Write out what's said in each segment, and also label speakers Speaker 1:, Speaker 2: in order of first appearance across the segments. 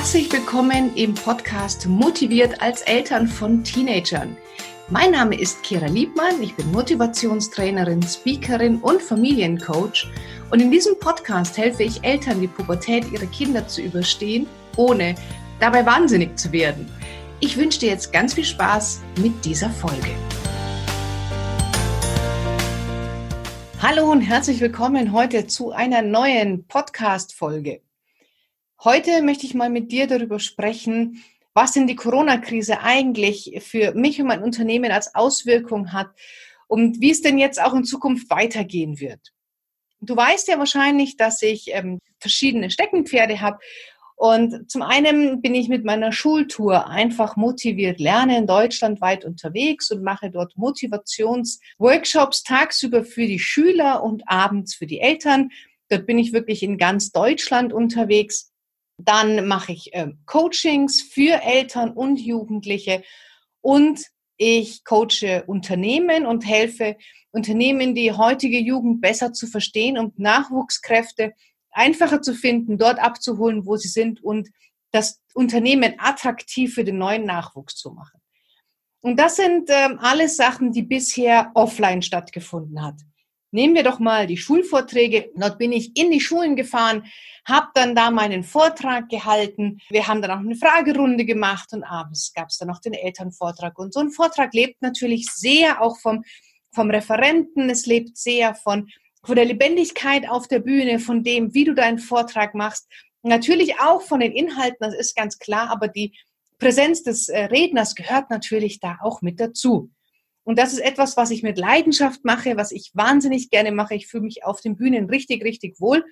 Speaker 1: Herzlich willkommen im Podcast Motiviert als Eltern von Teenagern. Mein Name ist Kira Liebmann, ich bin Motivationstrainerin, Speakerin und Familiencoach und in diesem Podcast helfe ich Eltern, die Pubertät ihrer Kinder zu überstehen, ohne dabei wahnsinnig zu werden. Ich wünsche dir jetzt ganz viel Spaß mit dieser Folge. Hallo und herzlich willkommen heute zu einer neuen Podcast-Folge. Heute möchte ich mal mit dir darüber sprechen, was denn die Corona-Krise eigentlich für mich und mein Unternehmen als Auswirkung hat und wie es denn jetzt auch in Zukunft weitergehen wird. Du weißt ja wahrscheinlich, dass ich ähm, verschiedene Steckenpferde habe. Und zum einen bin ich mit meiner Schultour einfach motiviert lernen, deutschlandweit unterwegs und mache dort Motivationsworkshops tagsüber für die Schüler und abends für die Eltern. Dort bin ich wirklich in ganz Deutschland unterwegs. Dann mache ich äh, Coachings für Eltern und Jugendliche und ich coache Unternehmen und helfe Unternehmen, die heutige Jugend besser zu verstehen und Nachwuchskräfte einfacher zu finden, dort abzuholen, wo sie sind und das Unternehmen attraktiv für den neuen Nachwuchs zu machen. Und das sind ähm, alles Sachen, die bisher offline stattgefunden hat. Nehmen wir doch mal die Schulvorträge. Dort bin ich in die Schulen gefahren, habe dann da meinen Vortrag gehalten. Wir haben dann auch eine Fragerunde gemacht und abends gab es dann noch den Elternvortrag. Und so ein Vortrag lebt natürlich sehr auch vom, vom Referenten. Es lebt sehr von, von der Lebendigkeit auf der Bühne, von dem, wie du deinen Vortrag machst. Natürlich auch von den Inhalten, das ist ganz klar, aber die Präsenz des äh, Redners gehört natürlich da auch mit dazu. Und das ist etwas, was ich mit Leidenschaft mache, was ich wahnsinnig gerne mache. Ich fühle mich auf den Bühnen richtig, richtig wohl.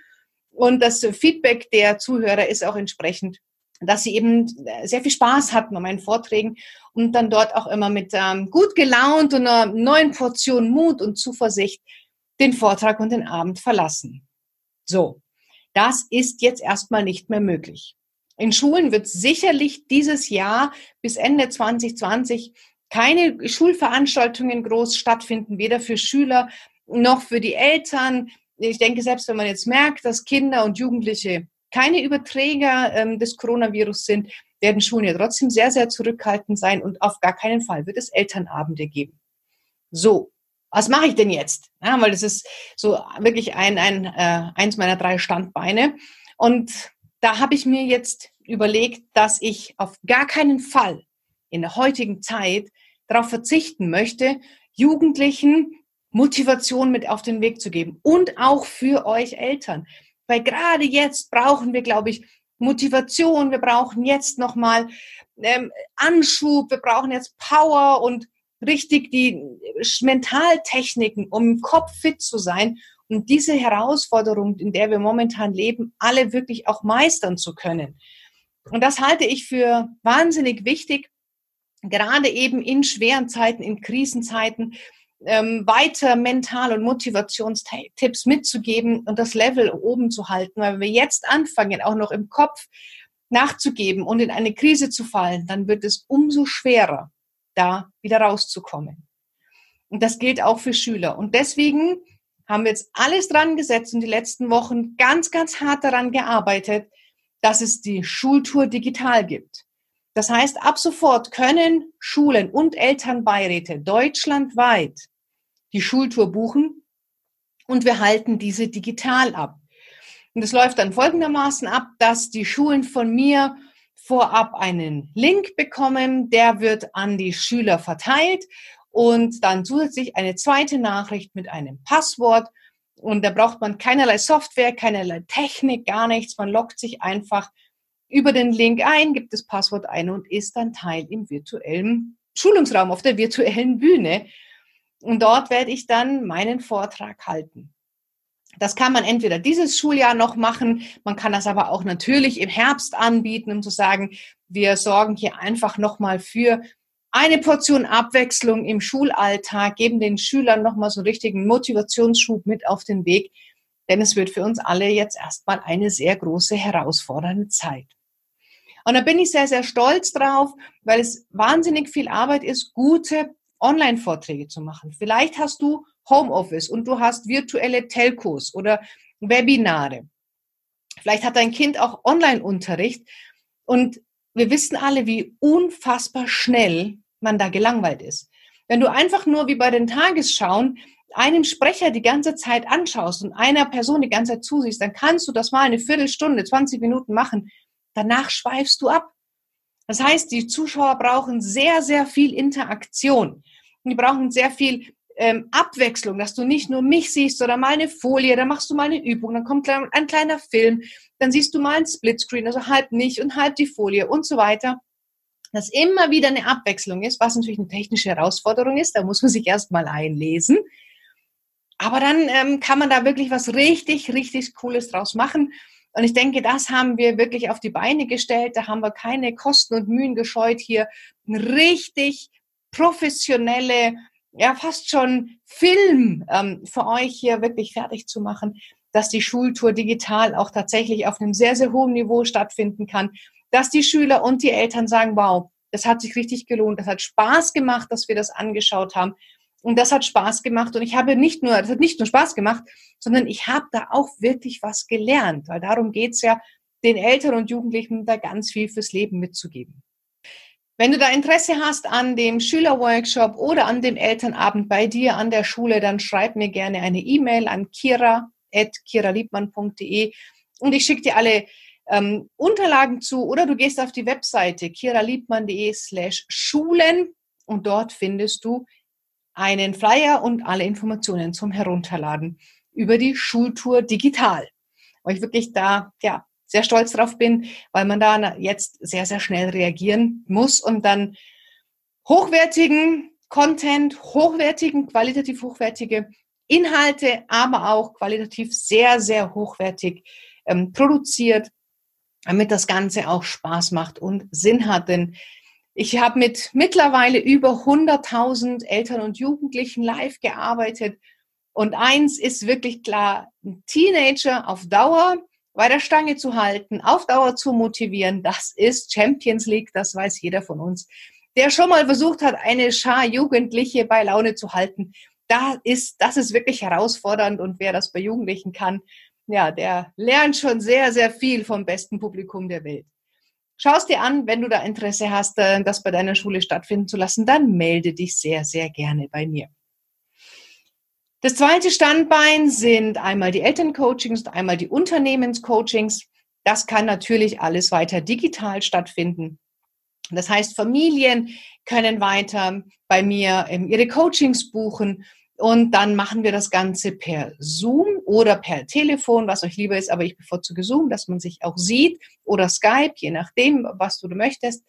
Speaker 1: Und das Feedback der Zuhörer ist auch entsprechend, dass sie eben sehr viel Spaß hatten an meinen Vorträgen und dann dort auch immer mit ähm, gut gelaunt und einer neuen Portion Mut und Zuversicht den Vortrag und den Abend verlassen. So, das ist jetzt erstmal nicht mehr möglich. In Schulen wird sicherlich dieses Jahr bis Ende 2020 keine Schulveranstaltungen groß stattfinden, weder für Schüler noch für die Eltern. Ich denke, selbst wenn man jetzt merkt, dass Kinder und Jugendliche keine Überträger ähm, des Coronavirus sind, werden Schulen ja trotzdem sehr, sehr zurückhaltend sein und auf gar keinen Fall wird es Elternabende geben. So, was mache ich denn jetzt? Ja, weil das ist so wirklich ein, ein, äh, eins meiner drei Standbeine. Und da habe ich mir jetzt überlegt, dass ich auf gar keinen Fall in der heutigen Zeit darauf verzichten möchte, Jugendlichen Motivation mit auf den Weg zu geben und auch für euch Eltern. Weil gerade jetzt brauchen wir, glaube ich, Motivation, wir brauchen jetzt nochmal ähm, Anschub, wir brauchen jetzt Power und richtig die Mentaltechniken, um im Kopf fit zu sein und diese Herausforderung, in der wir momentan leben, alle wirklich auch meistern zu können. Und das halte ich für wahnsinnig wichtig, gerade eben in schweren Zeiten, in Krisenzeiten, ähm, weiter Mental- und Motivationstipps mitzugeben und das Level oben zu halten. Weil wenn wir jetzt anfangen, auch noch im Kopf nachzugeben und in eine Krise zu fallen, dann wird es umso schwerer, da wieder rauszukommen. Und das gilt auch für Schüler. Und deswegen haben wir jetzt alles dran gesetzt und die letzten Wochen ganz, ganz hart daran gearbeitet, dass es die Schultour digital gibt. Das heißt, ab sofort können Schulen und Elternbeiräte deutschlandweit die Schultour buchen und wir halten diese digital ab. Und es läuft dann folgendermaßen ab, dass die Schulen von mir vorab einen Link bekommen, der wird an die Schüler verteilt und dann zusätzlich eine zweite Nachricht mit einem Passwort. Und da braucht man keinerlei Software, keinerlei Technik, gar nichts. Man loggt sich einfach über den Link ein, gibt das Passwort ein und ist dann Teil im virtuellen Schulungsraum, auf der virtuellen Bühne. Und dort werde ich dann meinen Vortrag halten. Das kann man entweder dieses Schuljahr noch machen, man kann das aber auch natürlich im Herbst anbieten, um zu sagen, wir sorgen hier einfach nochmal für eine Portion Abwechslung im Schulalltag, geben den Schülern nochmal so einen richtigen Motivationsschub mit auf den Weg, denn es wird für uns alle jetzt erstmal eine sehr große, herausfordernde Zeit. Und da bin ich sehr, sehr stolz drauf, weil es wahnsinnig viel Arbeit ist, gute Online-Vorträge zu machen. Vielleicht hast du Homeoffice und du hast virtuelle Telcos oder Webinare. Vielleicht hat dein Kind auch Online-Unterricht. Und wir wissen alle, wie unfassbar schnell man da gelangweilt ist. Wenn du einfach nur wie bei den Tagesschauen einem Sprecher die ganze Zeit anschaust und einer Person die ganze Zeit zusiehst, dann kannst du das mal eine Viertelstunde, 20 Minuten machen. Danach schweifst du ab. Das heißt, die Zuschauer brauchen sehr, sehr viel Interaktion. Die brauchen sehr viel ähm, Abwechslung, dass du nicht nur mich siehst oder mal eine Folie, dann machst du mal eine Übung, dann kommt ein kleiner Film, dann siehst du mal ein Splitscreen, also halb nicht und halb die Folie und so weiter. Dass immer wieder eine Abwechslung ist, was natürlich eine technische Herausforderung ist, da muss man sich erstmal einlesen. Aber dann ähm, kann man da wirklich was richtig, richtig Cooles draus machen. Und ich denke, das haben wir wirklich auf die Beine gestellt. Da haben wir keine Kosten und Mühen gescheut, hier richtig professionelle, ja fast schon Film ähm, für euch hier wirklich fertig zu machen, dass die Schultour digital auch tatsächlich auf einem sehr, sehr hohen Niveau stattfinden kann, dass die Schüler und die Eltern sagen, wow, das hat sich richtig gelohnt, das hat Spaß gemacht, dass wir das angeschaut haben und das hat Spaß gemacht. Und ich habe nicht nur, das hat nicht nur Spaß gemacht, sondern ich habe da auch wirklich was gelernt. Weil darum geht's ja, den Eltern und Jugendlichen da ganz viel fürs Leben mitzugeben. Wenn du da Interesse hast an dem Schülerworkshop oder an dem Elternabend bei dir an der Schule, dann schreib mir gerne eine E-Mail an kira.kiraliebmann.de und ich schicke dir alle ähm, Unterlagen zu oder du gehst auf die Webseite kiraliebmann.de slash Schulen und dort findest du einen Flyer und alle Informationen zum Herunterladen über die Schultour digital. Wo ich wirklich da, ja, sehr stolz drauf bin, weil man da jetzt sehr, sehr schnell reagieren muss und dann hochwertigen Content, hochwertigen, qualitativ hochwertige Inhalte, aber auch qualitativ sehr, sehr hochwertig ähm, produziert, damit das Ganze auch Spaß macht und Sinn hat. Denn ich habe mit mittlerweile über 100.000 Eltern und Jugendlichen live gearbeitet. Und eins ist wirklich klar, ein Teenager auf Dauer bei der Stange zu halten, auf Dauer zu motivieren, das ist Champions League, das weiß jeder von uns. Der schon mal versucht hat, eine Schar Jugendliche bei Laune zu halten, da ist, das ist wirklich herausfordernd und wer das bei Jugendlichen kann, ja, der lernt schon sehr, sehr viel vom besten Publikum der Welt. Schau es dir an, wenn du da Interesse hast, äh, das bei deiner Schule stattfinden zu lassen, dann melde dich sehr, sehr gerne bei mir. Das zweite Standbein sind einmal die Elterncoachings und einmal die Unternehmenscoachings. Das kann natürlich alles weiter digital stattfinden. Das heißt, Familien können weiter bei mir ähm, ihre Coachings buchen und dann machen wir das Ganze per Zoom oder per Telefon, was euch lieber ist, aber ich bevorzuge Zoom, dass man sich auch sieht oder Skype, je nachdem, was du möchtest.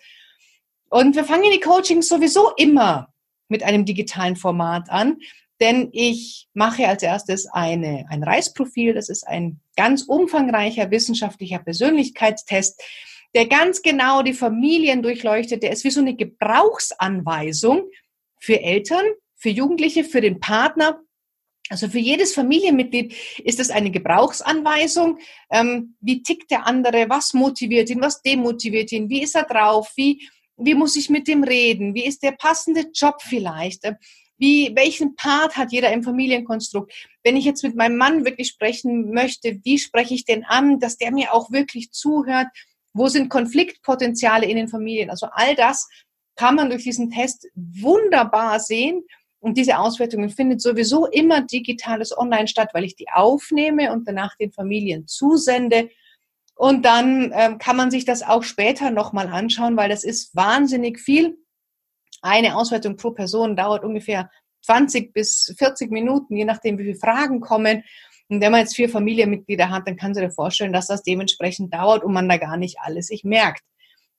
Speaker 1: Und wir fangen die Coachings sowieso immer mit einem digitalen Format an, denn ich mache als erstes eine, ein Reisprofil. Das ist ein ganz umfangreicher wissenschaftlicher Persönlichkeitstest, der ganz genau die Familien durchleuchtet. Der ist wie so eine Gebrauchsanweisung für Eltern, für Jugendliche, für den Partner. Also für jedes Familienmitglied ist es eine Gebrauchsanweisung. Ähm, wie tickt der andere? Was motiviert ihn? Was demotiviert ihn? Wie ist er drauf? Wie, wie muss ich mit dem reden? Wie ist der passende Job vielleicht? Wie, welchen Part hat jeder im Familienkonstrukt? Wenn ich jetzt mit meinem Mann wirklich sprechen möchte, wie spreche ich den an, dass der mir auch wirklich zuhört? Wo sind Konfliktpotenziale in den Familien? Also all das kann man durch diesen Test wunderbar sehen und diese Auswertungen findet sowieso immer digitales Online statt, weil ich die aufnehme und danach den Familien zusende. Und dann ähm, kann man sich das auch später nochmal anschauen, weil das ist wahnsinnig viel. Eine Auswertung pro Person dauert ungefähr 20 bis 40 Minuten, je nachdem, wie viele Fragen kommen. Und wenn man jetzt vier Familienmitglieder hat, dann kann sich dir vorstellen, dass das dementsprechend dauert und man da gar nicht alles sich merkt.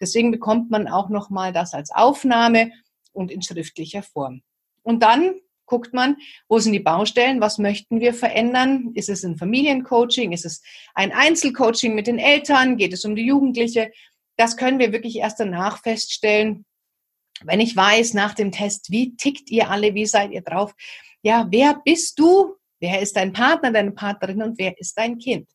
Speaker 1: Deswegen bekommt man auch nochmal das als Aufnahme und in schriftlicher Form. Und dann guckt man, wo sind die Baustellen, was möchten wir verändern? Ist es ein Familiencoaching? Ist es ein Einzelcoaching mit den Eltern? Geht es um die Jugendliche? Das können wir wirklich erst danach feststellen, wenn ich weiß nach dem Test, wie tickt ihr alle, wie seid ihr drauf? Ja, wer bist du? Wer ist dein Partner, deine Partnerin und wer ist dein Kind?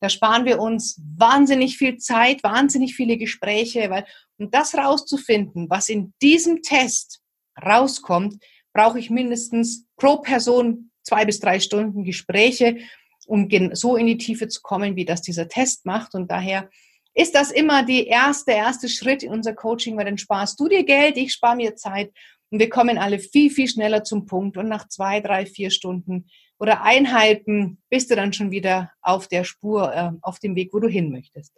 Speaker 1: Da sparen wir uns wahnsinnig viel Zeit, wahnsinnig viele Gespräche, weil um das rauszufinden, was in diesem Test rauskommt, brauche ich mindestens pro Person zwei bis drei Stunden Gespräche, um so in die Tiefe zu kommen, wie das dieser Test macht. Und daher ist das immer die erste, erste Schritt in unser Coaching, weil dann sparst du dir Geld, ich spare mir Zeit und wir kommen alle viel, viel schneller zum Punkt und nach zwei, drei, vier Stunden oder Einheiten bist du dann schon wieder auf der Spur, äh, auf dem Weg, wo du hin möchtest.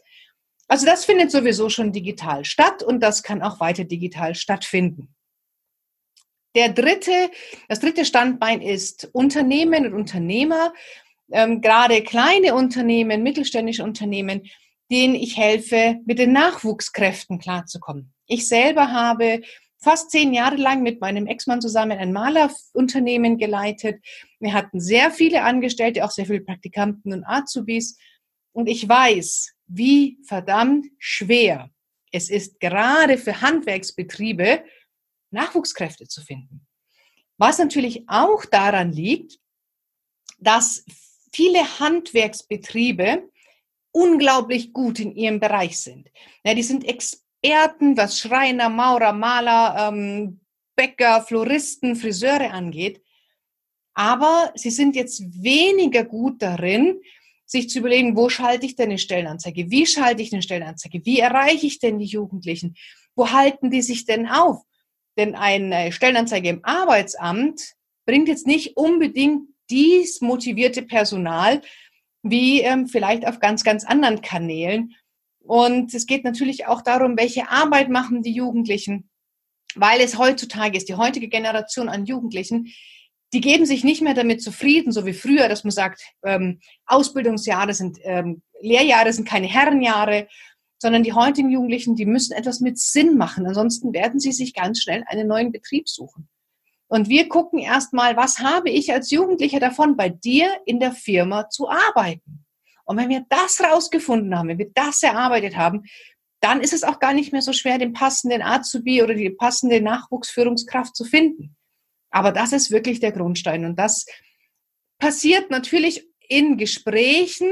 Speaker 1: Also das findet sowieso schon digital statt und das kann auch weiter digital stattfinden. Der dritte, das dritte Standbein ist Unternehmen und Unternehmer, ähm, gerade kleine Unternehmen, mittelständische Unternehmen, denen ich helfe, mit den Nachwuchskräften klarzukommen. Ich selber habe fast zehn Jahre lang mit meinem Ex-Mann zusammen ein Malerunternehmen geleitet. Wir hatten sehr viele Angestellte, auch sehr viele Praktikanten und Azubis. Und ich weiß, wie verdammt schwer es ist, gerade für Handwerksbetriebe Nachwuchskräfte zu finden. Was natürlich auch daran liegt, dass viele Handwerksbetriebe unglaublich gut in ihrem Bereich sind. Ja, die sind Experten, was Schreiner, Maurer, Maler, ähm, Bäcker, Floristen, Friseure angeht. Aber sie sind jetzt weniger gut darin, sich zu überlegen, wo schalte ich denn eine Stellenanzeige? Wie schalte ich eine Stellenanzeige? Wie erreiche ich denn die Jugendlichen? Wo halten die sich denn auf? Denn eine Stellenanzeige im Arbeitsamt bringt jetzt nicht unbedingt dies motivierte Personal wie ähm, vielleicht auf ganz, ganz anderen Kanälen. Und es geht natürlich auch darum, welche Arbeit machen die Jugendlichen, weil es heutzutage ist, die heutige Generation an Jugendlichen, die geben sich nicht mehr damit zufrieden, so wie früher, dass man sagt, ähm, Ausbildungsjahre sind, ähm, Lehrjahre sind keine Herrenjahre, sondern die heutigen Jugendlichen, die müssen etwas mit Sinn machen. Ansonsten werden sie sich ganz schnell einen neuen Betrieb suchen. Und wir gucken erstmal, was habe ich als Jugendlicher davon, bei dir in der Firma zu arbeiten. Und wenn wir das rausgefunden haben, wenn wir das erarbeitet haben, dann ist es auch gar nicht mehr so schwer, den passenden Azubi oder die passende Nachwuchsführungskraft zu finden. Aber das ist wirklich der Grundstein. Und das passiert natürlich in Gesprächen,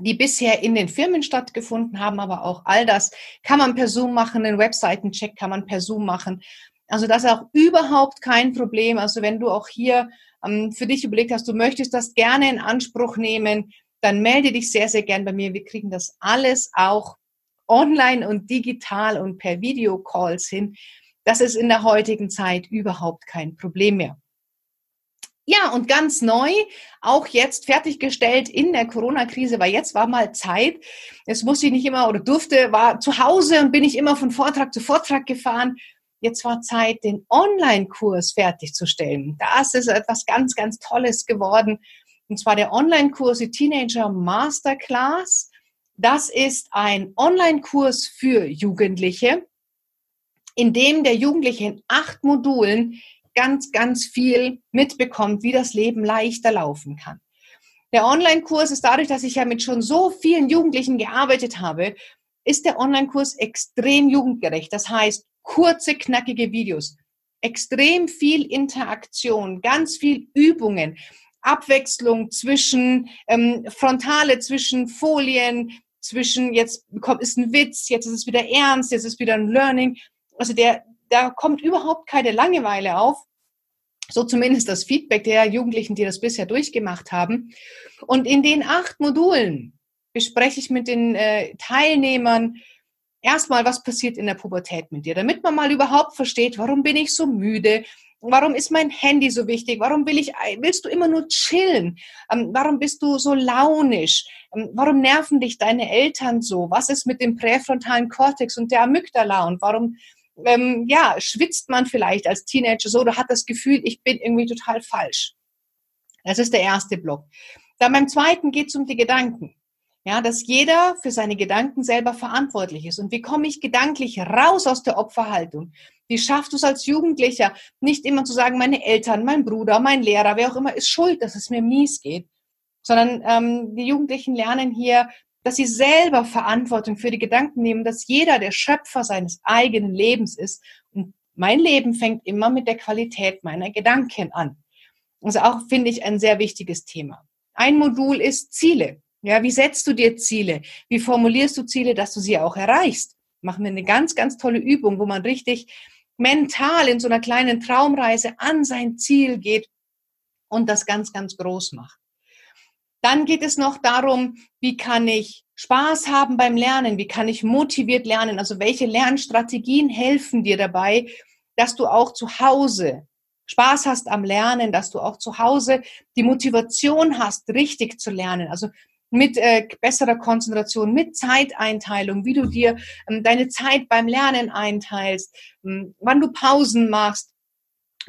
Speaker 1: die bisher in den Firmen stattgefunden haben, aber auch all das kann man per Zoom machen, einen Webseitencheck kann man per Zoom machen. Also das ist auch überhaupt kein Problem. Also wenn du auch hier ähm, für dich überlegt hast, du möchtest das gerne in Anspruch nehmen, dann melde dich sehr, sehr gern bei mir. Wir kriegen das alles auch online und digital und per Videocalls hin. Das ist in der heutigen Zeit überhaupt kein Problem mehr. Ja, und ganz neu, auch jetzt fertiggestellt in der Corona-Krise, weil jetzt war mal Zeit. Jetzt musste ich nicht immer oder durfte, war zu Hause und bin ich immer von Vortrag zu Vortrag gefahren. Jetzt war Zeit, den Online-Kurs fertigzustellen. Das ist etwas ganz, ganz Tolles geworden. Und zwar der Online-Kurs, die Teenager Masterclass. Das ist ein Online-Kurs für Jugendliche in dem der Jugendliche in acht Modulen ganz, ganz viel mitbekommt, wie das Leben leichter laufen kann. Der Online-Kurs ist dadurch, dass ich ja mit schon so vielen Jugendlichen gearbeitet habe, ist der Online-Kurs extrem jugendgerecht. Das heißt, kurze, knackige Videos, extrem viel Interaktion, ganz viel Übungen, Abwechslung zwischen ähm, Frontale, zwischen Folien, zwischen jetzt ist ein Witz, jetzt ist es wieder ernst, jetzt ist wieder ein Learning also der, da kommt überhaupt keine Langeweile auf. So zumindest das Feedback der Jugendlichen, die das bisher durchgemacht haben. Und in den acht Modulen bespreche ich mit den äh, Teilnehmern erstmal, was passiert in der Pubertät mit dir, damit man mal überhaupt versteht, warum bin ich so müde, Warum ist mein Handy so wichtig? Warum will ich, willst du immer nur chillen? Ähm, warum bist du so launisch? Ähm, warum nerven dich deine Eltern so? Was ist mit dem präfrontalen Kortex und der Amygdala? Und warum ähm, ja, schwitzt man vielleicht als Teenager so oder hat das Gefühl, ich bin irgendwie total falsch. Das ist der erste Block. Dann beim zweiten geht es um die Gedanken. Ja, dass jeder für seine Gedanken selber verantwortlich ist. Und wie komme ich gedanklich raus aus der Opferhaltung? Wie schaffst du es als Jugendlicher, nicht immer zu sagen, meine Eltern, mein Bruder, mein Lehrer, wer auch immer, ist schuld, dass es mir mies geht, sondern ähm, die Jugendlichen lernen hier dass sie selber Verantwortung für die Gedanken nehmen, dass jeder der Schöpfer seines eigenen Lebens ist. Und mein Leben fängt immer mit der Qualität meiner Gedanken an. Also auch finde ich ein sehr wichtiges Thema. Ein Modul ist Ziele. Ja, wie setzt du dir Ziele? Wie formulierst du Ziele, dass du sie auch erreichst? Machen wir eine ganz, ganz tolle Übung, wo man richtig mental in so einer kleinen Traumreise an sein Ziel geht und das ganz, ganz groß macht. Dann geht es noch darum, wie kann ich Spaß haben beim Lernen? Wie kann ich motiviert lernen? Also welche Lernstrategien helfen dir dabei, dass du auch zu Hause Spaß hast am Lernen, dass du auch zu Hause die Motivation hast, richtig zu lernen. Also mit äh, besserer Konzentration, mit Zeiteinteilung, wie du dir ähm, deine Zeit beim Lernen einteilst, ähm, wann du Pausen machst.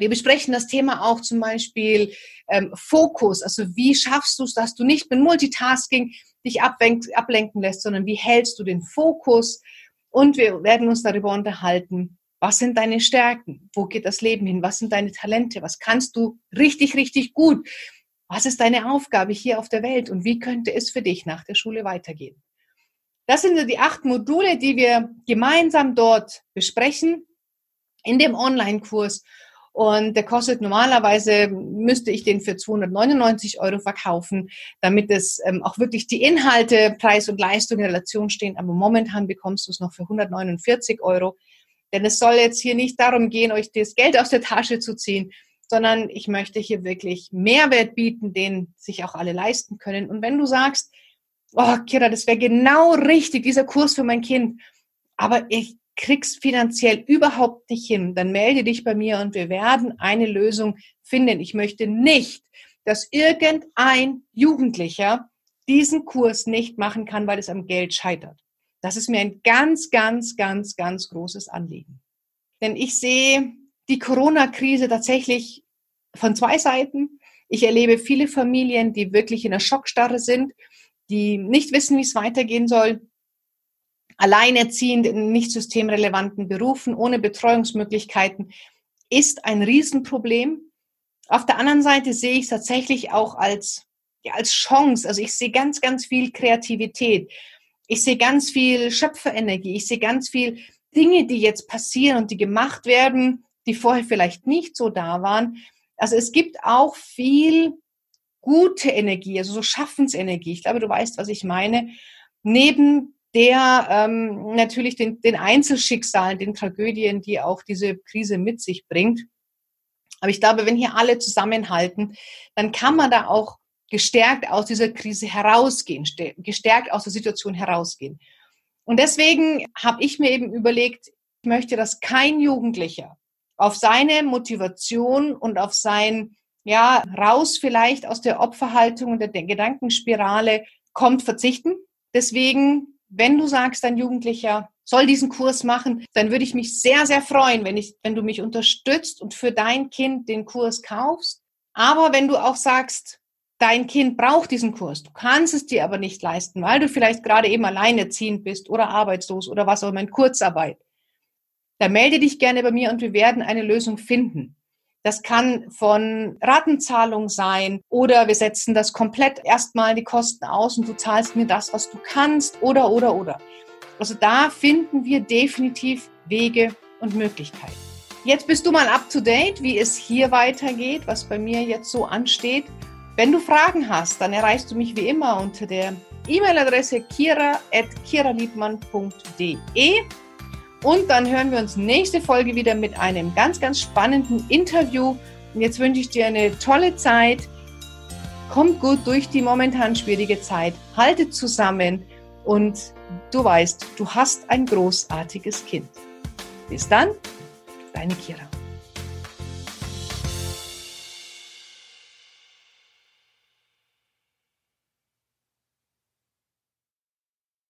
Speaker 1: Wir besprechen das Thema auch zum Beispiel ähm, Fokus. Also wie schaffst du es, dass du nicht mit Multitasking dich ablenken lässt, sondern wie hältst du den Fokus? Und wir werden uns darüber unterhalten, was sind deine Stärken? Wo geht das Leben hin? Was sind deine Talente? Was kannst du richtig, richtig gut? Was ist deine Aufgabe hier auf der Welt? Und wie könnte es für dich nach der Schule weitergehen? Das sind die acht Module, die wir gemeinsam dort besprechen in dem Online-Kurs. Und der kostet normalerweise, müsste ich den für 299 Euro verkaufen, damit es ähm, auch wirklich die Inhalte, Preis und Leistung in Relation stehen. Aber momentan bekommst du es noch für 149 Euro. Denn es soll jetzt hier nicht darum gehen, euch das Geld aus der Tasche zu ziehen, sondern ich möchte hier wirklich Mehrwert bieten, den sich auch alle leisten können. Und wenn du sagst, oh, Kira, das wäre genau richtig, dieser Kurs für mein Kind, aber ich krieg's finanziell überhaupt nicht hin, dann melde dich bei mir und wir werden eine Lösung finden. Ich möchte nicht, dass irgendein Jugendlicher diesen Kurs nicht machen kann, weil es am Geld scheitert. Das ist mir ein ganz, ganz, ganz, ganz großes Anliegen. Denn ich sehe die Corona-Krise tatsächlich von zwei Seiten. Ich erlebe viele Familien, die wirklich in der Schockstarre sind, die nicht wissen, wie es weitergehen soll, alleinerziehend in nicht systemrelevanten Berufen ohne Betreuungsmöglichkeiten ist ein Riesenproblem. Auf der anderen Seite sehe ich es tatsächlich auch als, ja, als Chance. Also ich sehe ganz, ganz viel Kreativität. Ich sehe ganz viel Schöpferenergie. Ich sehe ganz viel Dinge, die jetzt passieren und die gemacht werden, die vorher vielleicht nicht so da waren. Also es gibt auch viel gute Energie, also so Schaffensenergie. Ich glaube, du weißt, was ich meine. Neben der ähm, natürlich den, den Einzelschicksalen, den Tragödien, die auch diese Krise mit sich bringt. Aber ich glaube, wenn hier alle zusammenhalten, dann kann man da auch gestärkt aus dieser Krise herausgehen, gestärkt aus der Situation herausgehen. Und deswegen habe ich mir eben überlegt, ich möchte, dass kein Jugendlicher auf seine Motivation und auf sein, ja, raus vielleicht aus der Opferhaltung und der Gedankenspirale kommt, verzichten. Deswegen wenn du sagst, dein Jugendlicher soll diesen Kurs machen, dann würde ich mich sehr, sehr freuen, wenn, ich, wenn du mich unterstützt und für dein Kind den Kurs kaufst. Aber wenn du auch sagst, dein Kind braucht diesen Kurs, du kannst es dir aber nicht leisten, weil du vielleicht gerade eben alleinerziehend bist oder arbeitslos oder was auch immer in Kurzarbeit, dann melde dich gerne bei mir und wir werden eine Lösung finden. Das kann von Ratenzahlung sein oder wir setzen das komplett erstmal die Kosten aus und du zahlst mir das, was du kannst oder, oder, oder. Also da finden wir definitiv Wege und Möglichkeiten. Jetzt bist du mal up to date, wie es hier weitergeht, was bei mir jetzt so ansteht. Wenn du Fragen hast, dann erreichst du mich wie immer unter der E-Mail-Adresse kira.kiraliebmann.de und dann hören wir uns nächste Folge wieder mit einem ganz, ganz spannenden Interview. Und jetzt wünsche ich dir eine tolle Zeit. Kommt gut durch die momentan schwierige Zeit. Haltet zusammen und du weißt, du hast ein großartiges Kind. Bis dann, deine Kira.